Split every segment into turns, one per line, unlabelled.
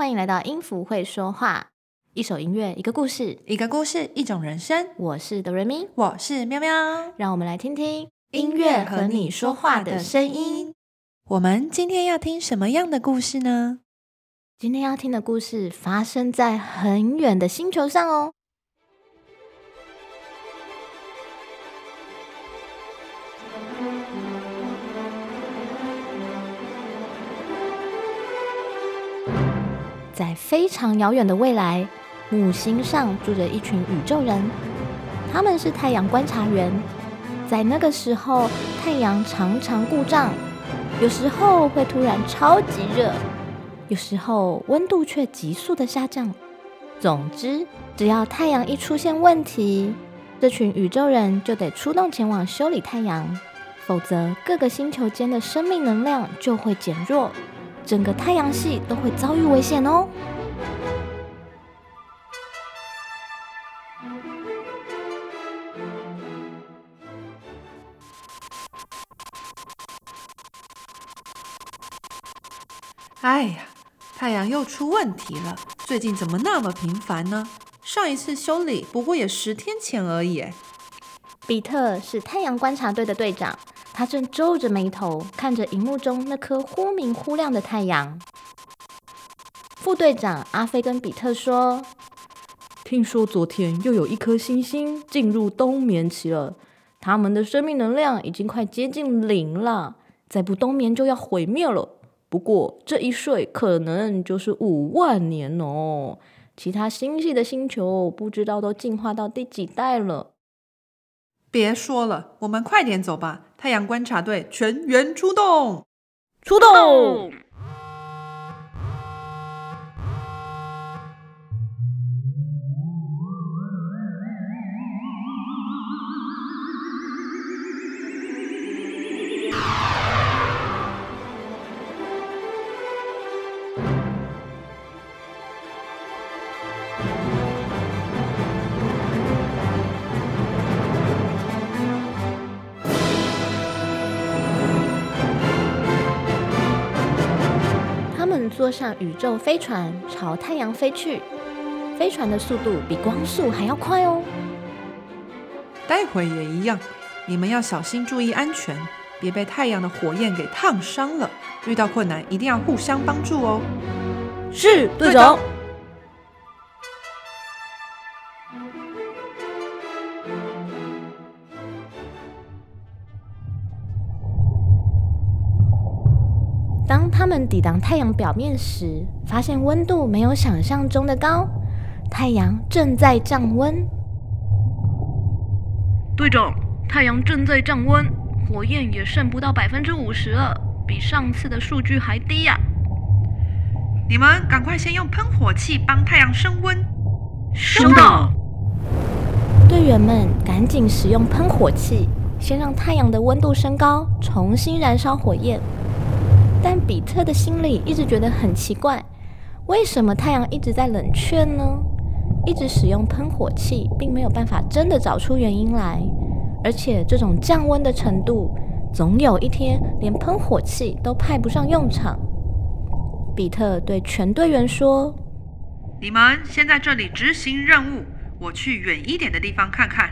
欢迎来到音符会说话。一首音乐，一个故事，
一个故事，一种人生。
我是哆瑞咪，
我是喵喵，
让我们来听听音乐和你说话的声音。
我们今天要听什么样的故事呢？
今天要听的故事发生在很远的星球上哦。在非常遥远的未来，木星上住着一群宇宙人，他们是太阳观察员。在那个时候，太阳常常故障，有时候会突然超级热，有时候温度却急速的下降。总之，只要太阳一出现问题，这群宇宙人就得出动前往修理太阳，否则各个星球间的生命能量就会减弱。整个太阳系都会遭遇危险哦！
哎呀，太阳又出问题了！最近怎么那么频繁呢？上一次修理不过也十天前而已。
比特是太阳观察队的队长。他正皱着眉头看着荧幕中那颗忽明忽亮的太阳。副队长阿飞跟比特说：“
听说昨天又有一颗星星进入冬眠期了，他们的生命能量已经快接近零了，再不冬眠就要毁灭了。不过这一睡可能就是五万年哦。其他星系的星球不知道都进化到第几代了。”
别说了，我们快点走吧！太阳观察队全员出动，
出动！
坐上宇宙飞船朝太阳飞去，飞船的速度比光速还要快哦。
待会也一样，你们要小心注意安全，别被太阳的火焰给烫伤了。遇到困难一定要互相帮助哦。
是队长。
们抵挡太阳表面时，发现温度没有想象中的高，太阳正在降温。
队长，太阳正在降温，火焰也剩不到百分之五十了，比上次的数据还低呀！
你们赶快先用喷火器帮太阳升温。
收到。
队员们赶紧使用喷火器，先让太阳的温度升高，重新燃烧火焰。但比特的心里一直觉得很奇怪，为什么太阳一直在冷却呢？一直使用喷火器，并没有办法真的找出原因来。而且这种降温的程度，总有一天连喷火器都派不上用场。比特对全队员说：“
你们先在这里执行任务，我去远一点的地方看看。”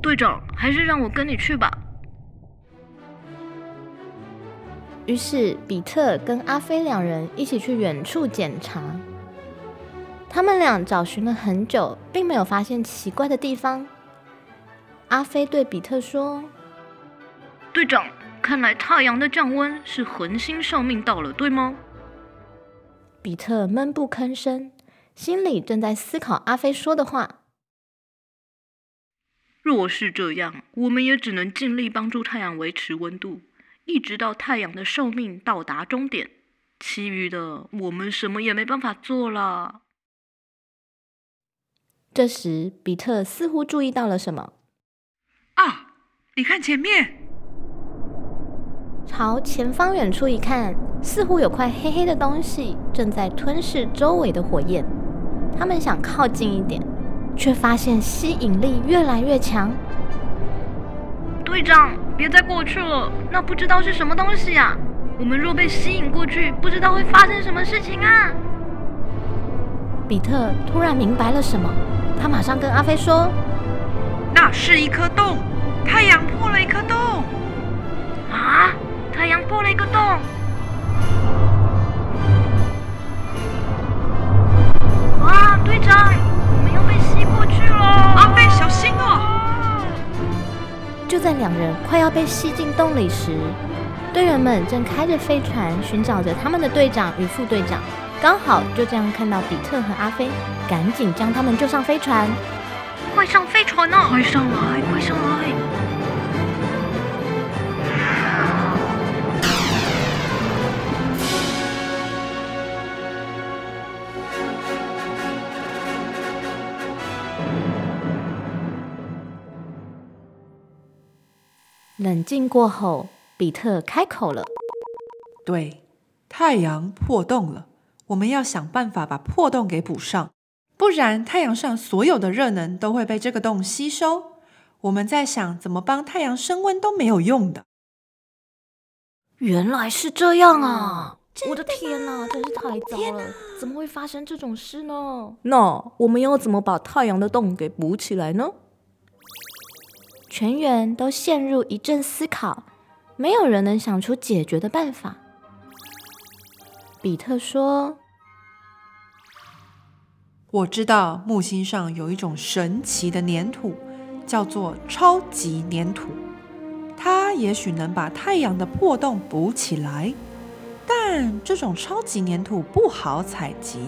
队长，还是让我跟你去吧。
于是，比特跟阿飞两人一起去远处检查。他们俩找寻了很久，并没有发现奇怪的地方。阿飞对比特说：“
队长，看来太阳的降温是恒星寿命到了，对吗？”
比特闷不吭声，心里正在思考阿飞说的话。
若是这样，我们也只能尽力帮助太阳维持温度。一直到太阳的寿命到达终点，其余的我们什么也没办法做了。
这时，比特似乎注意到了什么。
啊！你看前面，
朝前方远处一看，似乎有块黑黑的东西正在吞噬周围的火焰。他们想靠近一点，却发现吸引力越来越强。
队长。别再过去了，那不知道是什么东西呀？我们若被吸引过去，不知道会发生什么事情啊！
比特突然明白了什么，他马上跟阿飞说：“
那是一颗洞，太阳破了一颗洞。”
两人快要被吸进洞里时，队员们正开着飞船寻找着他们的队长与副队长。刚好就这样看到比特和阿飞，赶紧将他们救上飞船。
快上飞船啊！快上来，快上来！
冷静过后，比特开口了：“
对，太阳破洞了。”我们要想办法把破洞给补上，不然太阳上所有的热能都会被这个洞吸收。我们在想怎么帮太阳升温都没有用的。
原来是这样啊！我的天哪，真是太糟了！怎么会发生这种事呢？
那我们要怎么把太阳的洞给补起来呢？
全员都陷入一阵思考，没有人能想出解决的办法。比特说：“
我知道木星上有一种神奇的粘土，叫做超级粘土。它也许能把太阳的破洞补起来，但这种超级粘土不好采集。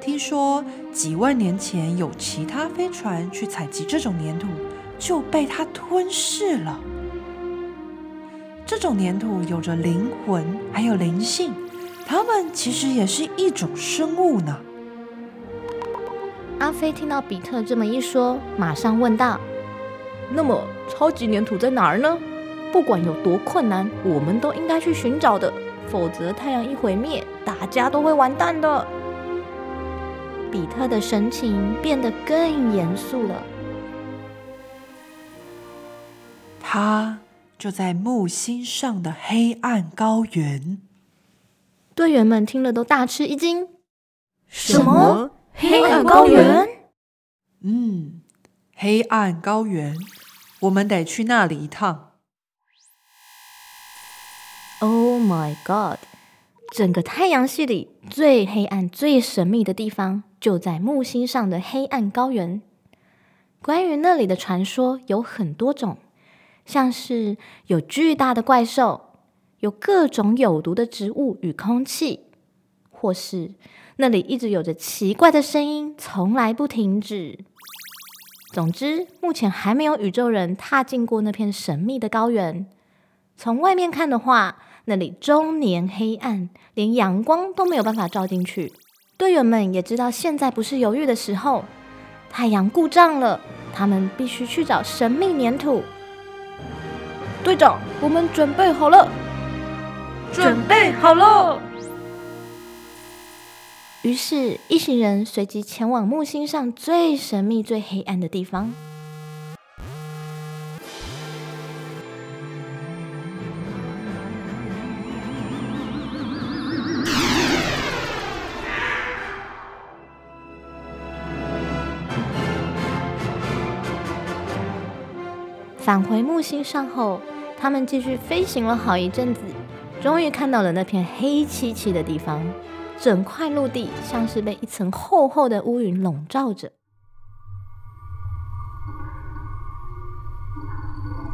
听说几万年前有其他飞船去采集这种粘土，就被它吞噬了。这种粘土有着灵魂，还有灵性。”它们其实也是一种生物呢。
阿飞听到比特这么一说，马上问道：“
那么超级粘土在哪儿呢？不管有多困难，我们都应该去寻找的，否则太阳一毁灭，大家都会完蛋的。”
比特的神情变得更严肃了。
它就在木星上的黑暗高原。
队员们听了都大吃一惊。
什么？黑暗高原？
嗯，黑暗高原，我们得去那里一趟。
Oh my god！整个太阳系里最黑暗、最神秘的地方就在木星上的黑暗高原。关于那里的传说有很多种，像是有巨大的怪兽。有各种有毒的植物与空气，或是那里一直有着奇怪的声音，从来不停止。总之，目前还没有宇宙人踏进过那片神秘的高原。从外面看的话，那里终年黑暗，连阳光都没有办法照进去。队员们也知道现在不是犹豫的时候，太阳故障了，他们必须去找神秘粘土。
队长，我们准备好了。
准备好了。
于是，一行人随即前往木星上最神秘、最黑暗的地方。返回木星上后，他们继续飞行了好一阵子。终于看到了那片黑漆漆的地方，整块陆地像是被一层厚厚的乌云笼罩着。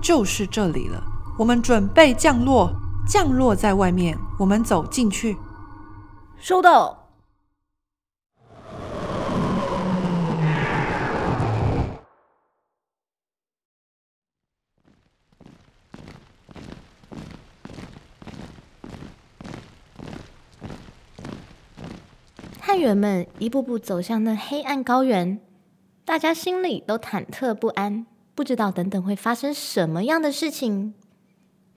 就是这里了，我们准备降落，降落在外面，我们走进去。
收到。
员们一步步走向那黑暗高原，大家心里都忐忑不安，不知道等等会发生什么样的事情。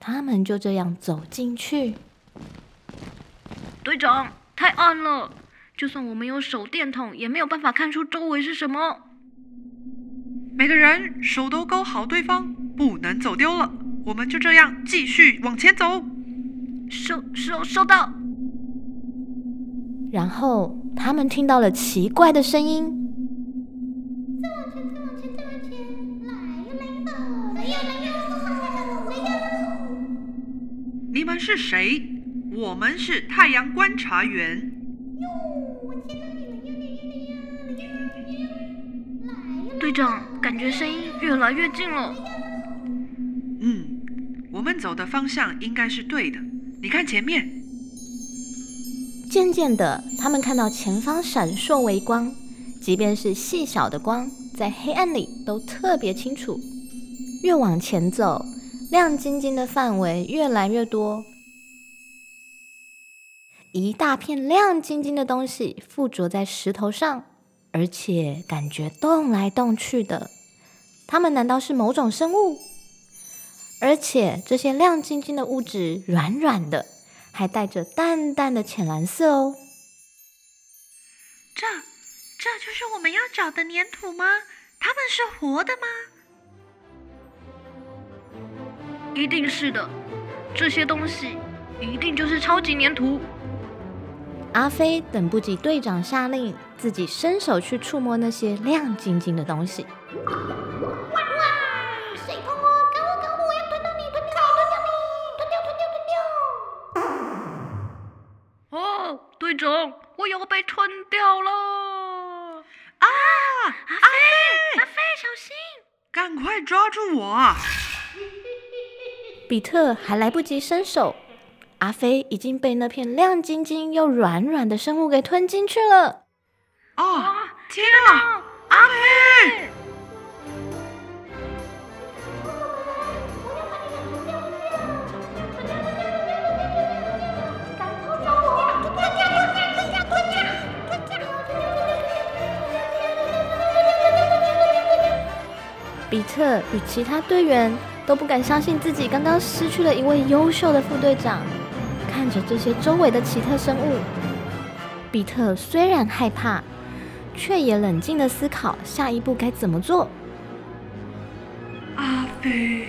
他们就这样走进去。
队长，太暗了，就算我们有手电筒，也没有办法看出周围是什么。
每个人手都勾好对方，不能走丢了。我们就这样继续往前走。
收收收到。
然后他们听到了奇怪的声音。
你们是谁？我们是太阳观察员。
队长，感觉声音越来越近了。
嗯，我们走的方向应该是对的。你看前面，
渐渐的，他们看到前方闪烁微光，即便是细小的光，在黑暗里都特别清楚。越往前走，亮晶晶的范围越来越多，一大片亮晶晶的东西附着在石头上，而且感觉动来动去的。它们难道是某种生物？而且这些亮晶晶的物质软软的，还带着淡淡的浅蓝色哦。
这，这就是我们要找的粘土吗？它们是活的吗？
一定是的，这些东西一定就是超级粘土。
阿飞等不及队长下令，自己伸手去触摸那些亮晶晶的东西。
我要被吞掉了！
啊，阿飞，阿飞，小心！
赶快抓住我！
比特还来不及伸手，阿飞已经被那片亮晶晶又软软的生物给吞进去了。
哦，天啊，阿飞！
比特与其他队员都不敢相信自己刚刚失去了一位优秀的副队长。看着这些周围的奇特生物，比特虽然害怕，却也冷静的思考下一步该怎么做。
阿飞。